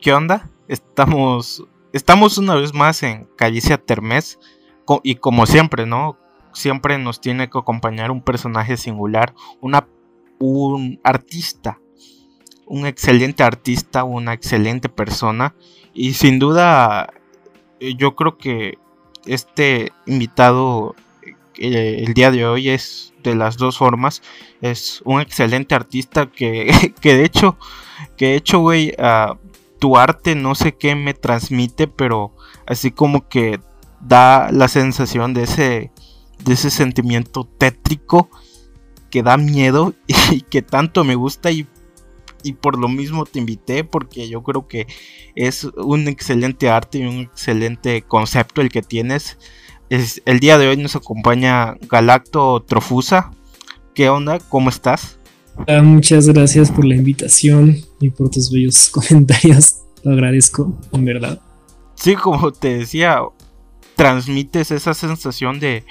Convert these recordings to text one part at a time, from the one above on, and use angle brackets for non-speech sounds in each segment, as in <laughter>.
¿qué onda? Estamos, estamos una vez más en Callicia Termes y como siempre, ¿no? Siempre nos tiene que acompañar un personaje singular, una, un artista, un excelente artista, una excelente persona y sin duda eh, yo creo que este invitado eh, el día de hoy es de las dos formas. Es un excelente artista que, <laughs> que de hecho, que de hecho, güey, uh, tu arte no sé qué me transmite, pero así como que da la sensación de ese, de ese sentimiento tétrico que da miedo <laughs> y que tanto me gusta y, y por lo mismo te invité porque yo creo que es un excelente arte y un excelente concepto el que tienes. Es, el día de hoy nos acompaña Galacto Trofusa. ¿Qué onda? ¿Cómo estás? Muchas gracias por la invitación y por tus bellos <laughs> comentarios. Lo agradezco, en verdad. Sí, como te decía, transmites esa sensación de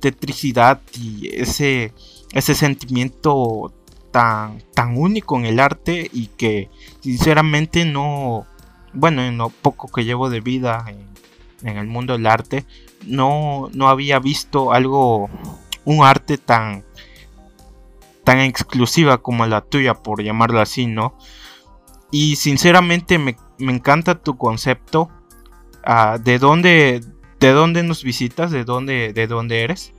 tetricidad y ese, sentimiento tan, tan único en el arte y que sinceramente no, bueno, en lo poco que llevo de vida en, el mundo del arte, no había visto algo, un arte tan, tan exclusiva como la tuya, por llamarlo así, ¿no? Y sinceramente me, encanta tu concepto. Ah, ¿de, dónde, ¿De dónde nos visitas? ¿De dónde, de dónde eres?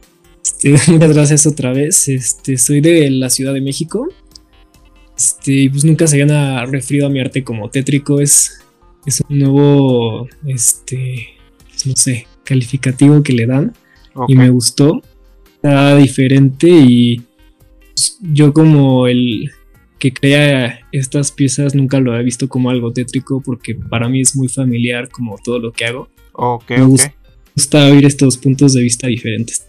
Este, <laughs> muchas gracias otra vez. Este, soy de la Ciudad de México. Este, pues nunca se habían referido a mi arte como tétrico. Es, es un nuevo, este, pues no sé, calificativo que le dan. Y me gustó. Está diferente y yo como el que crea estas piezas nunca lo he visto como algo tétrico porque para mí es muy familiar como todo lo que hago. Me gusta, oír estos puntos de vista diferentes.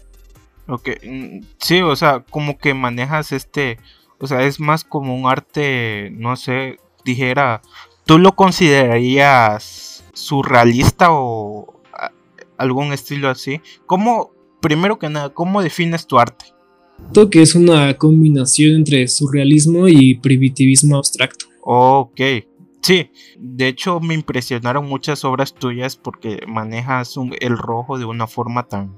Ok, mm, sí, o sea, como que manejas este, o sea, es más como un arte, no sé, dijera, ¿tú lo considerarías surrealista o algún estilo así? ¿Cómo, primero que nada, cómo defines tu arte? Que es una combinación entre surrealismo y primitivismo abstracto. Ok, sí, de hecho me impresionaron muchas obras tuyas porque manejas el rojo de una forma tan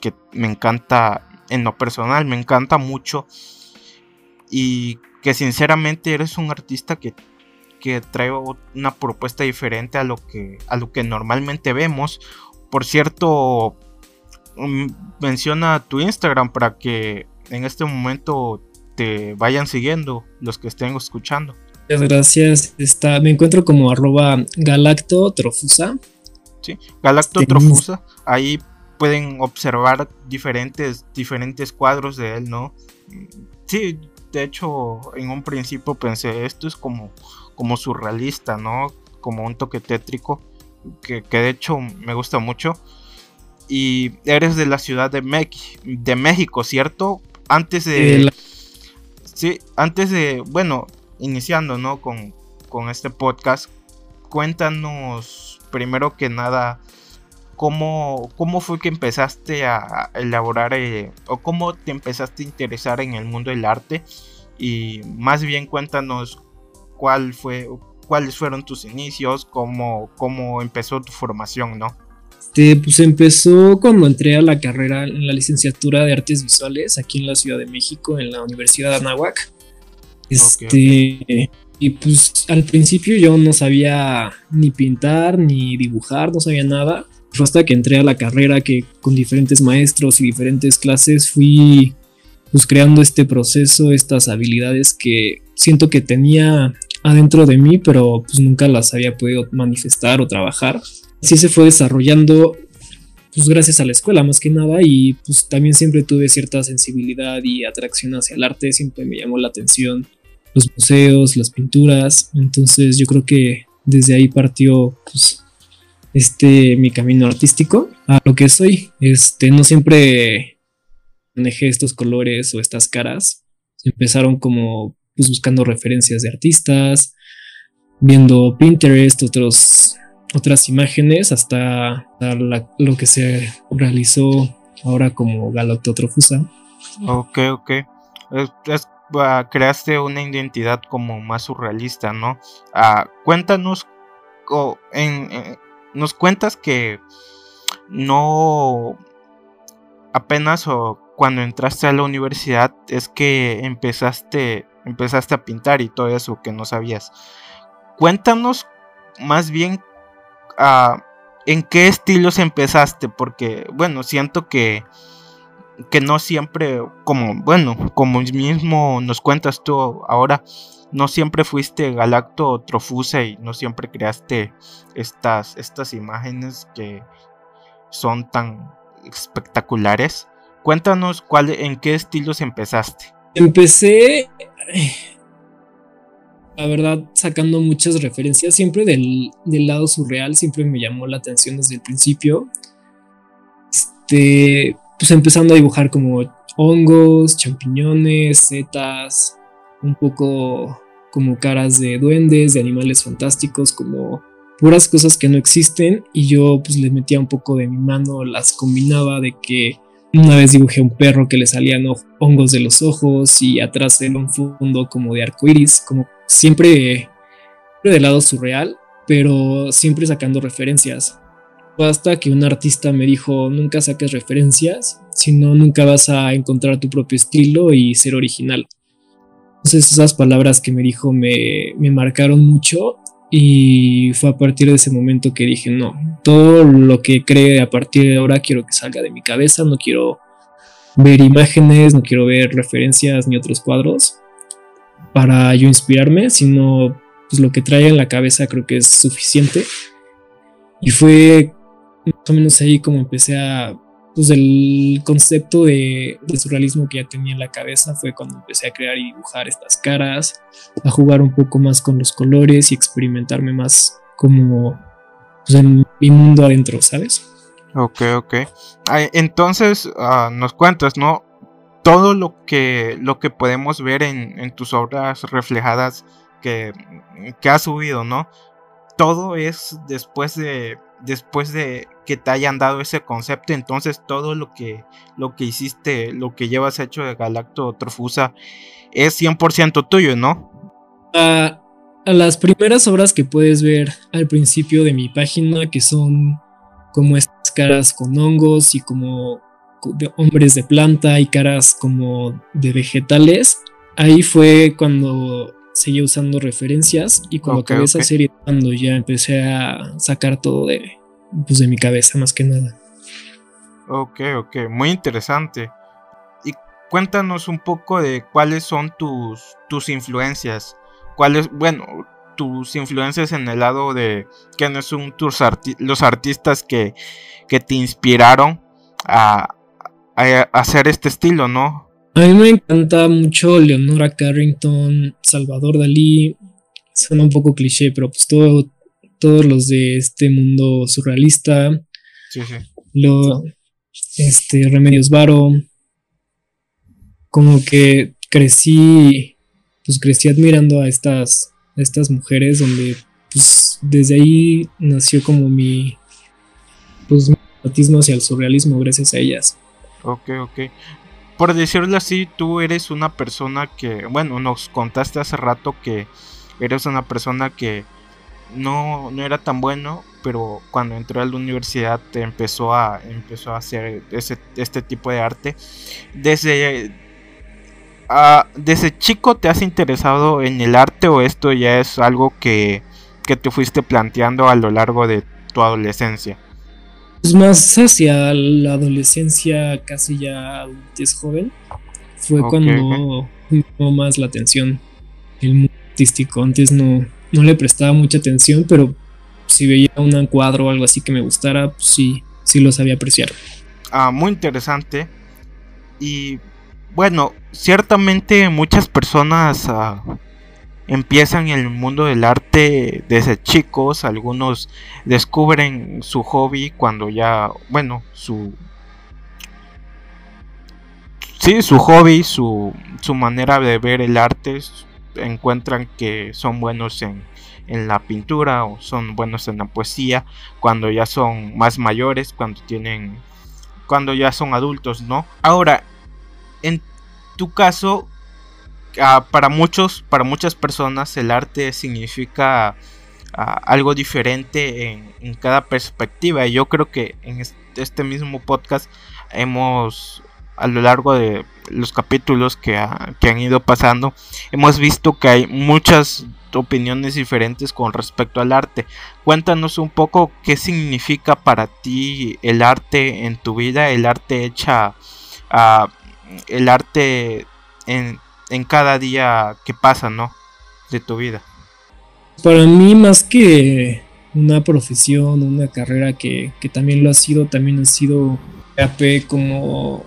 que me encanta en lo personal, me encanta mucho y que sinceramente eres un artista que, que trae una propuesta diferente a lo que a lo que normalmente vemos. Por cierto, mm, menciona tu Instagram para que en este momento te vayan siguiendo los que estén escuchando. Muchas gracias. Está, me encuentro como arroba galacto trofusa. Sí, galacto trofusa. Ahí pueden observar diferentes, diferentes cuadros de él, ¿no? Sí, de hecho, en un principio pensé, esto es como, como surrealista, ¿no? Como un toque tétrico, que, que de hecho me gusta mucho. Y eres de la ciudad de, de México, ¿cierto? Antes de... Sí, antes de, bueno, iniciando, ¿no? Con, este podcast, cuéntanos primero que nada cómo, cómo fue que empezaste a elaborar eh, o cómo te empezaste a interesar en el mundo del arte y más bien cuéntanos cuál fue, cuáles fueron tus inicios, cómo, cómo empezó tu formación, ¿no? Este, pues empezó cuando entré a la carrera en la licenciatura de artes visuales aquí en la Ciudad de México, en la Universidad de Anáhuac. Este, y pues al principio yo no sabía ni pintar ni dibujar, no sabía nada. Fue hasta que entré a la carrera que con diferentes maestros y diferentes clases fui pues creando este proceso, estas habilidades que siento que tenía adentro de mí, pero pues nunca las había podido manifestar o trabajar sí se fue desarrollando pues gracias a la escuela más que nada y pues también siempre tuve cierta sensibilidad y atracción hacia el arte, siempre me llamó la atención los museos, las pinturas, entonces yo creo que desde ahí partió pues este mi camino artístico a lo que soy, este no siempre manejé estos colores o estas caras, empezaron como pues buscando referencias de artistas, viendo Pinterest, otros otras imágenes hasta lo que se realizó ahora como Galactotrofusa. Ok, ok. Ah, creaste una identidad como más surrealista, ¿no? Ah, cuéntanos nos cuentas que no apenas o cuando entraste a la universidad es que empezaste empezaste a pintar y todo eso que no sabías. Cuéntanos más bien en qué estilos empezaste porque bueno, siento que que no siempre como bueno, como mismo nos cuentas tú ahora no siempre fuiste galacto trofusa y no siempre creaste estas, estas imágenes que son tan espectaculares. Cuéntanos cuál, en qué estilos empezaste. Empecé, la verdad, sacando muchas referencias, siempre del, del lado surreal, siempre me llamó la atención desde el principio. Este, pues empezando a dibujar como hongos, champiñones, setas, un poco como caras de duendes, de animales fantásticos, como puras cosas que no existen y yo pues le metía un poco de mi mano, las combinaba de que una vez dibujé un perro que le salían hongos de los ojos y atrás era un fondo como de arco iris, como siempre, siempre de lado surreal, pero siempre sacando referencias. Hasta que un artista me dijo, nunca saques referencias, si no, nunca vas a encontrar tu propio estilo y ser original. Entonces esas palabras que me dijo me marcaron mucho y fue a partir de ese momento que dije, no, todo lo que cree a partir de ahora quiero que salga de mi cabeza, no quiero ver imágenes, no quiero ver referencias ni otros cuadros para yo inspirarme, sino pues lo que trae en la cabeza creo que es suficiente. Y fue más o menos ahí como empecé a pues el concepto de, surrealismo que ya tenía en la cabeza fue cuando empecé a crear y dibujar estas caras, a jugar un poco más con los colores y experimentarme más como pues, en mi mundo adentro, ¿sabes? Ok, ok. Entonces ah, nos cuentas, ¿no? Todo lo que, lo que podemos ver en, tus obras reflejadas que, que has subido, ¿no? Todo es después de, después de que te hayan dado ese concepto, entonces todo lo que, lo que hiciste, lo que llevas hecho de Galacto Trofusa es 100% tuyo, ¿no? a las primeras obras que puedes ver al principio de mi página, que son como estas caras con hongos y como de hombres de planta y caras como de vegetales, ahí fue cuando seguía usando referencias y cuando acabé esa serie, cuando ya empecé a sacar todo de, pues, de mi cabeza más que nada. Ok, ok, muy interesante. Y cuéntanos un poco de cuáles son tus, tus influencias. Cuáles, bueno, tus influencias en el lado de quiénes son tus los artistas que, que te inspiraron a, a hacer este estilo, ¿no? A mí me encanta mucho Leonora Carrington, Salvador Dalí. Suena un poco cliché, pero pues todo, todos los de este mundo surrealista. Sí, sí. Lo, este, Remedios Varo. Como que crecí, pues crecí admirando a estas, estas mujeres donde pues desde ahí nació como mi, pues mi hacia el surrealismo gracias a ellas. Ok, ok por decirlo así, tú eres una persona que, bueno, nos contaste hace rato que eres una persona que no, no era tan bueno, pero cuando entró a la universidad te empezó a, empezó a hacer ese, este tipo de arte. Desde, uh, desde chico te has interesado en el arte o esto ya es algo que, que te fuiste planteando a lo largo de tu adolescencia? Pues más hacia la adolescencia, casi ya es joven, fue cuando me llamó más la atención el mundo artístico. Antes no, no le prestaba mucha atención, pero si veía un cuadro o algo así que me gustara, pues sí, sí lo sabía apreciar. Ah, muy interesante. Y bueno, ciertamente muchas personas ah, empiezan en el mundo del arte desde chicos, algunos descubren su hobby cuando ya, bueno, su... Sí, su hobby, su, su manera de ver el arte, encuentran que son buenos en, en la pintura o son buenos en la poesía cuando ya son más mayores, cuando tienen, cuando ya son adultos, ¿no? Ahora, en tu caso, Para muchos, para muchas personas, el arte significa algo diferente en, cada perspectiva. Y yo creo que en este mismo podcast hemos, a lo largo de los capítulos que, que han ido pasando, hemos visto que hay muchas opiniones diferentes con respecto al arte. Cuéntanos un poco qué significa para ti el arte en tu vida, el arte hecha, el arte en, en, cada día que pasa, ¿no? De tu vida. Para mí más que una profesión, una carrera que, que también lo ha sido, también ha sido como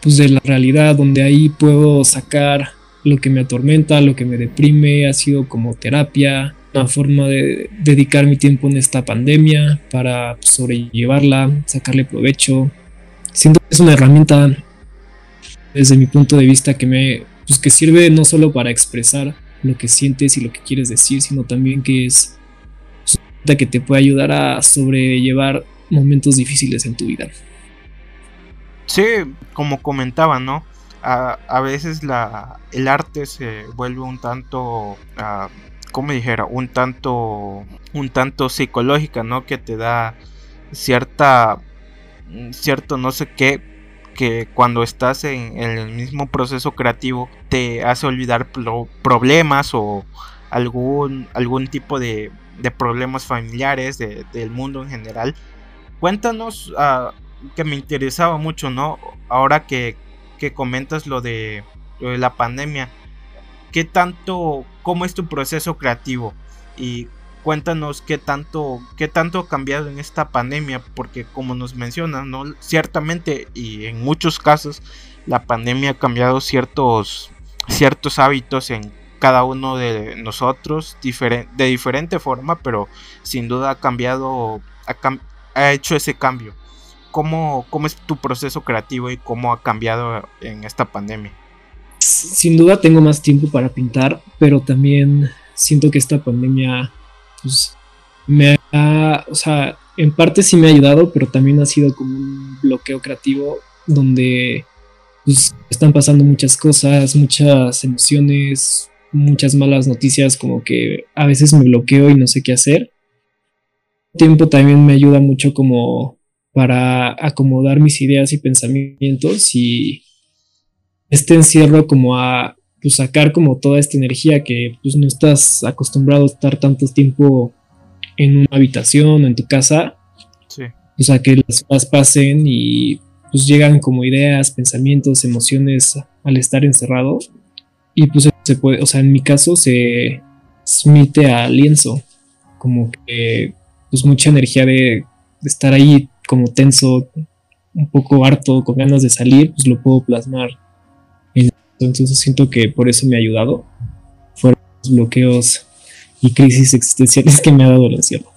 pues de la realidad, donde ahí puedo sacar lo que me atormenta, lo que me deprime, ha sido como terapia, una forma de dedicar mi tiempo en esta pandemia para sobrellevarla, sacarle provecho. Siento que es una herramienta desde mi punto de vista que me pues que sirve no solo para expresar lo que sientes y lo que quieres decir, sino también que es una que te puede ayudar a sobrellevar momentos difíciles en tu vida. Sí, como comentaba, ¿no? A, veces la, el arte se vuelve un tanto, uh, ¿cómo dijera? Un tanto, un tanto psicológica, ¿no? Que te da cierta, cierto no sé qué, que cuando estás en, el mismo proceso creativo te hace olvidar problemas o algún, algún tipo de, de problemas familiares del mundo en general. Cuéntanos uh, que me interesaba mucho, ¿no? Ahora que, comentas lo de, la pandemia, ¿qué tanto, cómo es tu proceso creativo? Y cuéntanos qué tanto, qué tanto ha cambiado en esta pandemia, porque como nos mencionan, ¿no? Ciertamente y en muchos casos la pandemia ha cambiado ciertos, ciertos hábitos en cada uno de nosotros de diferente forma, pero sin duda ha cambiado, ha hecho ese cambio cómo, es tu proceso creativo y cómo ha cambiado en esta pandemia. Sin duda tengo más tiempo para pintar, pero también siento que esta pandemia pues, me ha, o sea, en parte sí me ha ayudado, pero también ha sido como un bloqueo creativo donde pues, están pasando muchas cosas, muchas emociones, muchas malas noticias, como que a veces me bloqueo y no sé qué hacer. Tiempo también me ayuda mucho como para acomodar mis ideas y pensamientos y este encierro como a pues, sacar como toda esta energía que pues no estás acostumbrado a estar tanto tiempo en una habitación o en tu casa. Sí. O sea, que las cosas pasen y pues llegan como ideas, pensamientos, emociones al estar encerrado. Y pues se puede, o sea, en mi caso se smite a lienzo. Como que pues mucha energía de, de estar ahí como tenso, un poco harto, con ganas de salir, pues lo puedo plasmar. Entonces siento que por eso me ha ayudado. Fueron los bloqueos y crisis existenciales que me ha dado el encierro.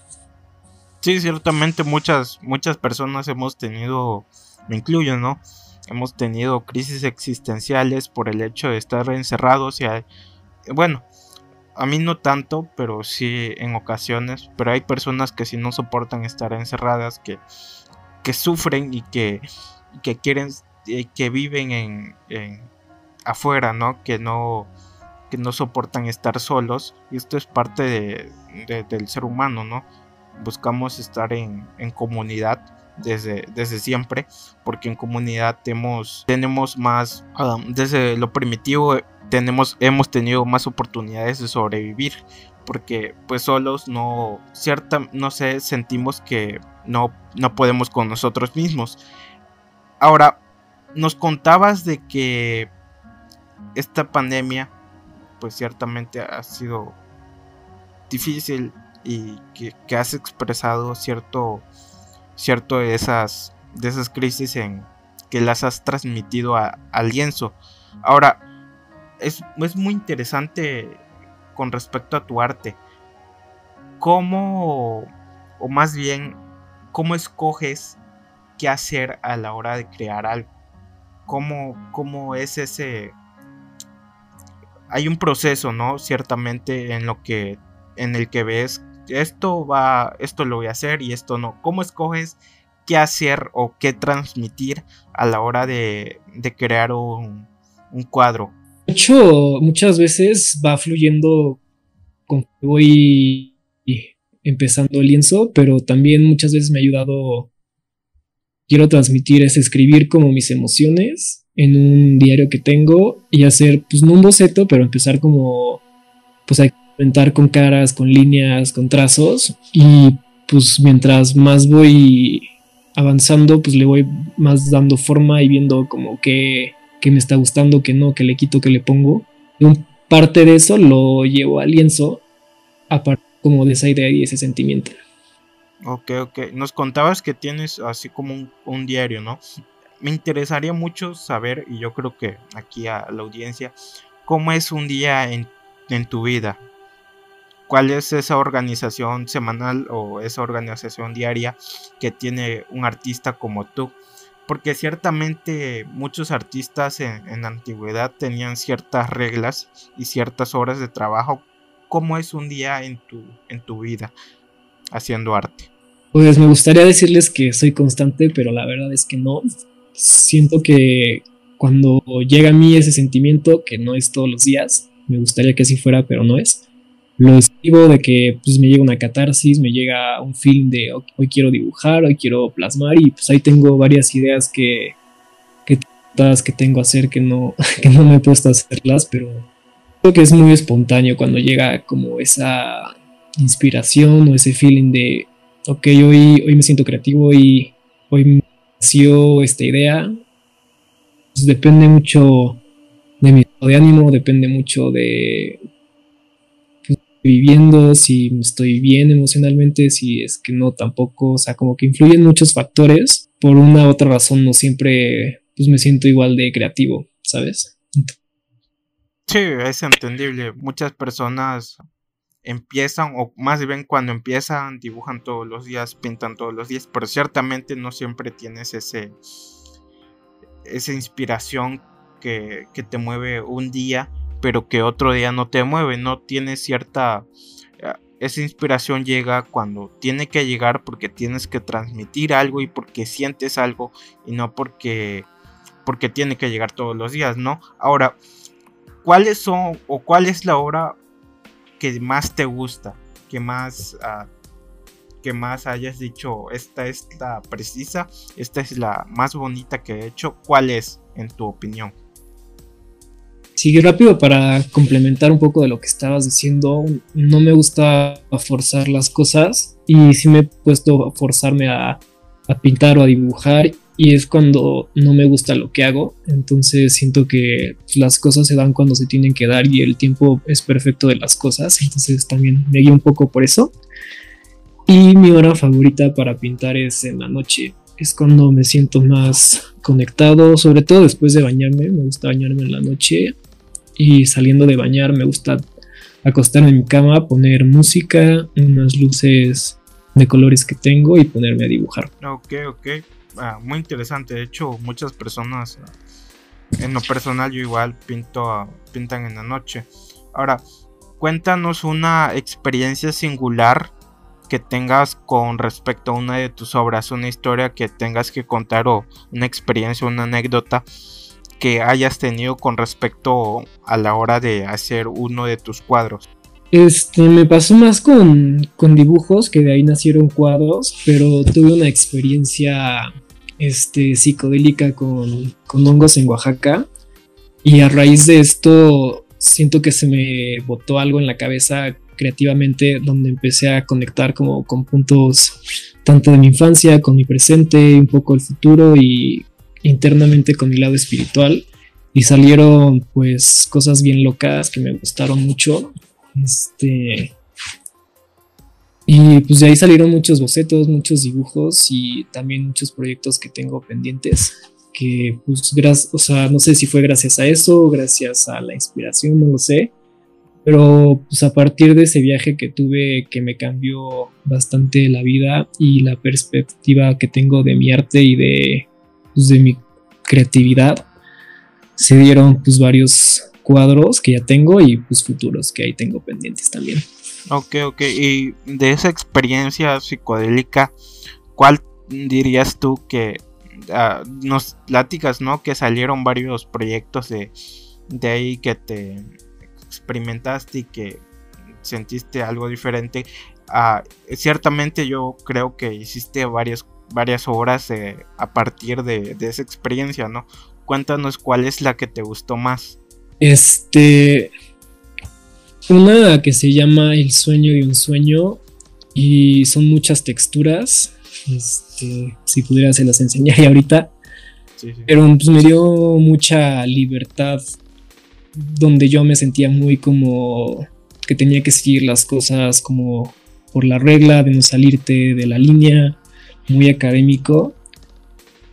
Sí, ciertamente muchas, muchas personas hemos tenido, me incluyo, ¿no? Hemos tenido crisis existenciales por el hecho de estar encerrados y hay, bueno, a mí no tanto, pero sí en ocasiones, pero hay personas que sí no soportan estar encerradas, que que sufren y que, que quieren, eh, que viven en, afuera, ¿no? Que no, que no soportan estar solos. Y esto es parte de, del ser humano, ¿no? Buscamos estar en, comunidad desde, desde siempre, porque en comunidad tenemos, tenemos más, desde lo primitivo, tenemos, hemos tenido más oportunidades de sobrevivir, porque pues solos no, cierta, no sé, sentimos que no, no podemos con nosotros mismos. Ahora, nos contabas de que esta pandemia, pues ciertamente ha sido difícil y que, has expresado cierto, cierto de esas, de esas crisis en que las has transmitido al lienzo. Ahora, es, es muy interesante con respecto a tu arte. ¿Cómo, o más bien, cómo escoges qué hacer a la hora de crear algo. Cómo, cómo es ese... Hay un proceso, ¿no? Ciertamente en lo que en el que ves esto va, esto lo voy a hacer y esto no. ¿Cómo escoges qué hacer o qué transmitir a la hora de, de crear un, un, cuadro? De hecho, muchas veces va fluyendo con voy empezando el lienzo, pero también muchas veces me ha ayudado, quiero transmitir, es escribir como mis emociones en un diario que tengo y hacer, pues no un boceto, pero empezar como, pues a experimentar con caras, con líneas, con trazos y pues mientras más voy avanzando, pues le voy más dando forma y viendo como que, que me está gustando, que no, que le quito, que le pongo. Y un parte de eso lo llevo al lienzo, aparte como de esa idea y ese sentimiento. Ok, ok. Nos contabas que tienes así como un, diario, ¿no? Me interesaría mucho saber, y yo creo que aquí a la audiencia, cómo es un día en, en tu vida. ¿Cuál es esa organización semanal o esa organización diaria que tiene un artista como tú? porque ciertamente muchos artistas en, la antigüedad tenían ciertas reglas y ciertas horas de trabajo. ¿Cómo es un día en tu, en tu vida haciendo arte? Pues me gustaría decirles que soy constante, pero la verdad es que no. Siento que cuando llega a mí ese sentimiento, que no es todos los días, me gustaría que así fuera, pero no es, lo escribo de que pues me llega una catarsis, me llega un film de hoy quiero dibujar, hoy quiero plasmar y pues ahí tengo varias ideas que que, que tengo a hacer que no, <laughs> que no me he puesto a hacerlas, pero creo que es muy espontáneo cuando llega como esa inspiración o ese feeling de ok, hoy, hoy me siento creativo y hoy nació esta idea. Pues depende mucho de mi estado de ánimo, depende mucho de viviendo, si estoy bien emocionalmente, si es que no tampoco, o sea, como que influyen muchos factores. Por una u otra razón no siempre pues me siento igual de creativo, ¿sabes? Sí, es entendible. Muchas personas empiezan, o más bien cuando empiezan, dibujan todos los días, pintan todos los días, pero ciertamente no siempre tienes ese, esa inspiración que, que te mueve un día pero que otro día no te mueve, no tiene cierta... Eh, esa inspiración llega cuando tiene que llegar porque tienes que transmitir algo y porque sientes algo y no porque porque tiene que llegar todos los días, ¿no? Ahora, ¿cuáles son o cuál es la obra que más te gusta, que más uh, que más hayas dicho esta es la precisa, esta es la más bonita que he hecho? ¿Cuál es en tu opinión? Sí, rápido para complementar un poco de lo que estabas diciendo, no me gusta forzar las cosas y sí me he puesto a forzarme a, pintar o a dibujar y es cuando no me gusta lo que hago, entonces siento que las cosas se dan cuando se tienen que dar y el tiempo es perfecto de las cosas, entonces también me guío un poco por eso. Y mi hora favorita para pintar es en la noche, es cuando me siento más conectado, sobre todo después de bañarme, me gusta bañarme en la noche y saliendo de bañar me gusta acostarme en mi cama, poner música, unas luces de colores que tengo y ponerme a dibujar. Ok, ok. Ah, muy interesante. De hecho, muchas personas, en lo personal, yo igual pinto, pintan en la noche. Ahora, cuéntanos una experiencia singular que tengas con respecto a una de tus obras, una historia que tengas que contar o una experiencia, una anécdota que hayas tenido con respecto a la hora de hacer uno de tus cuadros? Este, me pasó más con, dibujos, que de ahí nacieron cuadros, pero tuve una experiencia este, psicodélica con, con hongos en Oaxaca. Y a raíz de esto, siento que se me botó algo en la cabeza creativamente, donde empecé a conectar como con puntos tanto de mi infancia, con mi presente, un poco el futuro y internamente con mi lado espiritual y salieron pues cosas bien locas que me gustaron mucho. Este y pues de ahí salieron muchos bocetos, muchos dibujos y también muchos proyectos que tengo pendientes que pues o sea, no sé si fue gracias a eso, gracias a la inspiración, no lo sé. Pero pues a partir de ese viaje que tuve que me cambió bastante la vida y la perspectiva que tengo de mi arte y de pues, de mi creatividad, se dieron pues varios cuadros que ya tengo y pues futuros que ahí tengo pendientes también. Ok, ok. Y de esa experiencia psicodélica, ¿cuál dirías tú que ah, nos platicas, ¿no? Que salieron varios proyectos de, de ahí que te experimentaste y que sentiste algo diferente. Ah, ciertamente yo creo que hiciste varias, varias obras a partir de, de, esa experiencia, ¿no? Cuéntanos cuál es la que te gustó más. Este. Una que se llama El sueño de un sueño y son muchas texturas. Este, si pudiera se las enseñaría ahorita. Pero pues, me dio mucha libertad donde yo me sentía muy como que tenía que seguir las cosas como por la regla de no salirte de la línea, muy académico.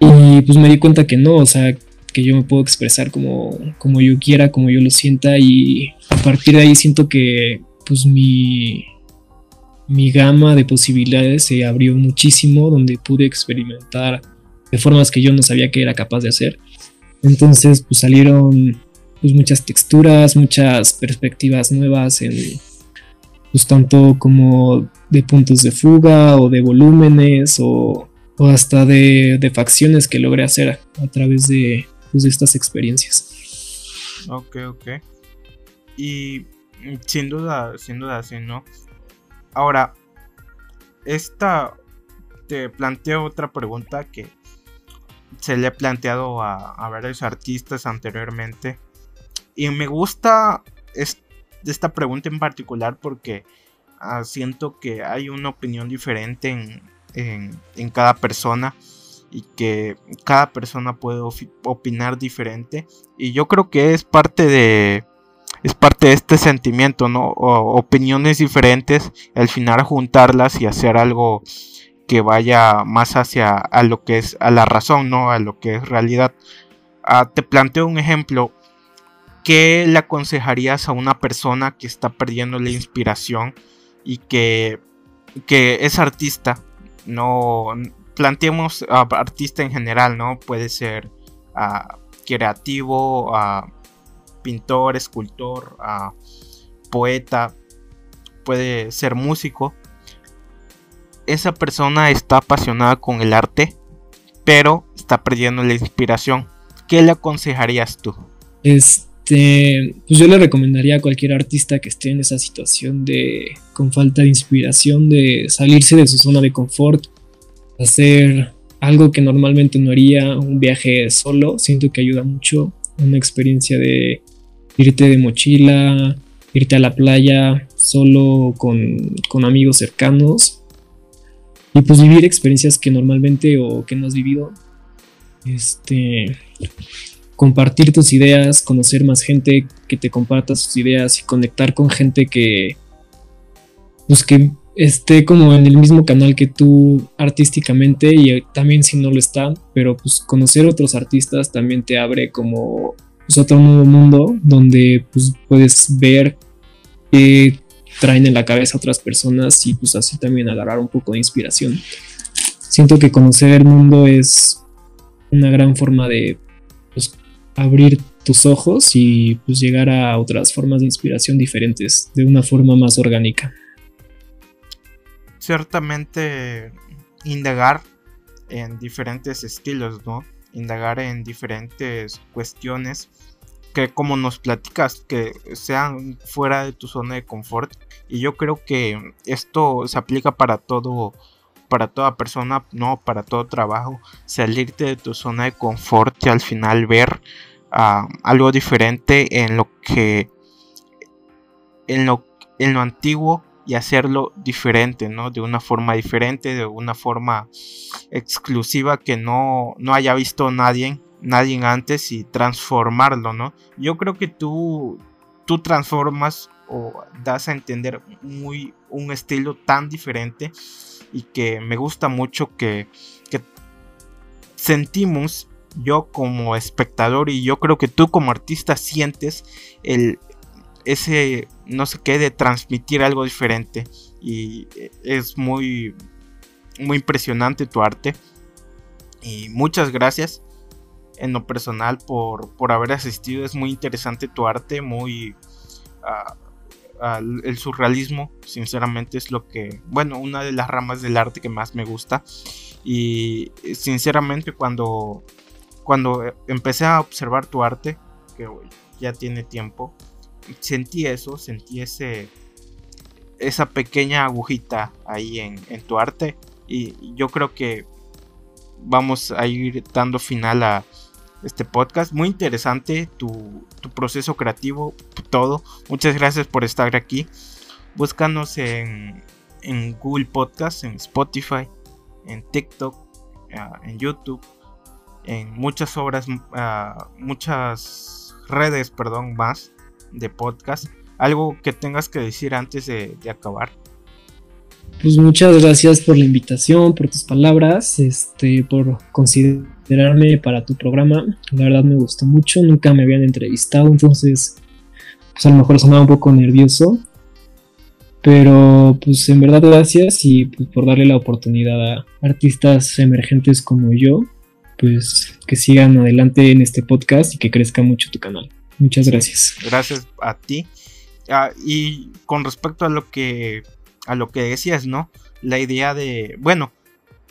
Y pues me di cuenta que no, o sea, que yo me puedo expresar como, como yo quiera, como yo lo sienta y partir de ahí siento que pues mi, mi gama de posibilidades se abrió muchísimo, donde pude experimentar de formas que yo no sabía que era capaz de hacer. Entonces, pues salieron pues, muchas texturas, muchas perspectivas nuevas en pues tanto como de puntos de fuga o de volúmenes o, hasta de, facciones que logré hacer a través de, pues, de estas experiencias. Ok, ok. Y sin duda, sin duda, sí, ¿no? Ahora, esta te planteo otra pregunta que se le he planteado a, varios artistas anteriormente. Y me gusta esta pregunta en particular porque ah, siento que hay una opinión diferente en, cada persona y que cada persona puede opinar diferente. Y yo creo que es parte de, es parte de este sentimiento, ¿no? opiniones diferentes, al final juntarlas y hacer algo que vaya más hacia a lo que es a la razón, ¿no? A lo que es realidad. Ah, te planteo un ejemplo. ¿Qué le aconsejarías a una persona que está perdiendo la inspiración y que, que es artista? No planteemos a artista en general, ¿no? Puede ser uh, creativo, uh, pintor, escultor, poeta, puede ser músico esa persona está apasionada con el arte, pero está perdiendo la inspiración. ¿Qué le aconsejarías tú? Este, pues yo le recomendaría a cualquier artista que esté en esa situación de con falta de inspiración, de salirse de su zona de confort, hacer algo que normalmente no haría, un viaje solo, siento que ayuda mucho, una experiencia de irte de mochila, irte a la playa solo con, con amigos cercanos y pues vivir experiencias que normalmente o que no has vivido. Este, compartir tus ideas, conocer más gente que te comparta sus ideas y conectar con gente que, pues que esté como en el mismo canal que tú artísticamente y también si no lo está, pero pues conocer otros artistas también te abre como pues, otro nuevo mundo donde pues puedes ver qué traen en la cabeza otras personas y pues así también agarrar un poco de inspiración. Siento que conocer el mundo es una gran forma de pues, abrir tus ojos y pues llegar a otras formas de inspiración diferentes de una forma más orgánica. Ciertamente indagar en diferentes estilos, ¿no? Indagar en diferentes cuestiones que como nos platicas, que sean fuera de tu zona de confort. Y yo creo que esto se aplica para todo, para toda persona, no para todo trabajo. Salirte de tu zona de confort y al final ver ah, algo diferente en lo que, en lo, en lo antiguo y hacerlo diferente, ¿no? De una forma diferente, de una forma exclusiva que no, no haya visto nadie nadie antes y transformarlo, ¿no? Yo creo que tú, tú transformas o das a entender muy un estilo tan diferente y que me gusta mucho que, que sentimos yo como espectador y yo creo que tú como artista sientes el ese no sé qué de transmitir algo diferente y es muy muy impresionante tu arte y muchas gracias en lo personal por, por haber asistido. Es muy interesante tu arte, muy... Ah, el surrealismo, sinceramente, es lo que, bueno, una de las ramas del arte que más me gusta. Y sinceramente, cuando, cuando empecé a observar tu arte, que ya tiene tiempo, sentí eso, sentí ese, esa pequeña agujita ahí en, tu arte. Y yo creo que vamos a ir dando final a este podcast. Muy interesante tu, proceso creativo, todo. Muchas gracias por estar aquí. Búscanos en, en Google Podcast, en Spotify, en TikTok, ah, en YouTube, en muchas obras, ah, muchas redes, perdón, más de podcast. Algo que tengas que decir antes de, acabar. Pues muchas gracias por la invitación, por tus palabras, este, por considerarme para tu programa. La verdad me gustó mucho, nunca me habían entrevistado, entonces pues a lo mejor sonaba un poco nervioso. Pero pues en verdad gracias y pues, por darle la oportunidad a artistas emergentes como yo, pues que sigan adelante en este podcast y que crezca mucho tu canal. Muchas gracias. Gracias a ti. Ah, y con respecto a lo que a lo que decías, ¿no? La idea de, bueno,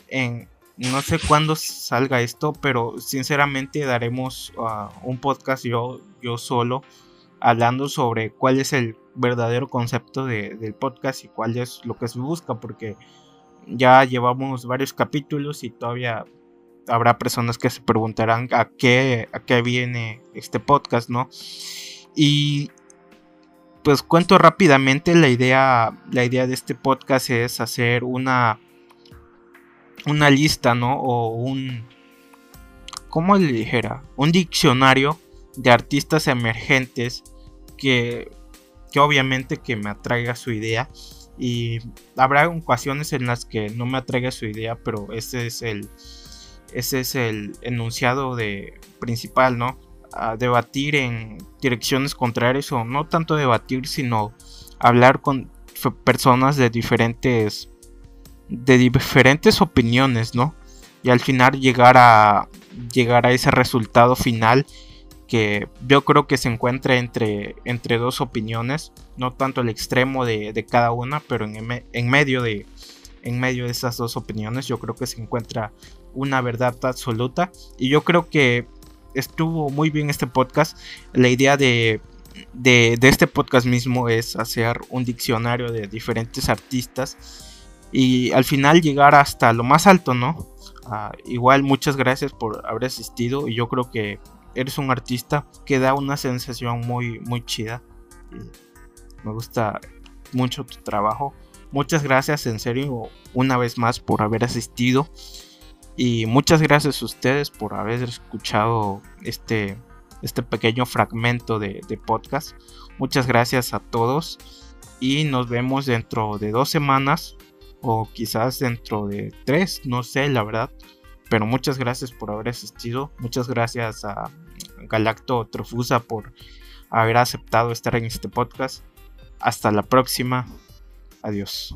en no sé cuándo salga esto, pero sinceramente daremos ah, un podcast yo yo solo hablando sobre cuál es el verdadero concepto del podcast y cuál es lo que se busca, porque ya llevamos varios capítulos y todavía habrá personas que se preguntarán a qué, a qué viene este podcast, ¿no? Y pues cuento rápidamente la idea, la idea de este podcast es hacer una, una lista, ¿no? O un, ¿cómo le dijera? Un diccionario de artistas emergentes que, que obviamente que me atraiga su idea y habrá ocasiones en las que no me atraiga su idea, pero ese es el ese es el enunciado de principal, ¿no? Debatir en direcciones contrarias o no tanto debatir, sino hablar con personas de diferentes de diferentes opiniones, ¿no? Y al final llegar a llegar a ese resultado final que yo creo que se encuentra entre, entre dos opiniones, no tanto el extremo de, de cada una, pero en, en, medio de, en medio de esas dos opiniones yo creo que se encuentra una verdad absoluta. Y yo creo que estuvo muy bien este podcast. La idea de, de, este podcast mismo es hacer un diccionario de diferentes artistas y al final llegar hasta lo más alto, ¿no? Ah, igual muchas gracias por haber asistido y yo creo que eres un artista que da una sensación muy muy chida. me gusta mucho tu trabajo. Muchas gracias en serio una vez más por haber asistido. Y muchas gracias a ustedes por haber escuchado este, este pequeño fragmento de, podcast. Muchas gracias a todos. Y nos vemos dentro de dos semanas. O quizás dentro de tres. No sé, la verdad. Pero muchas gracias por haber asistido. Muchas gracias a Galacto Trofusa por haber aceptado estar en este podcast. Hasta la próxima. Adiós.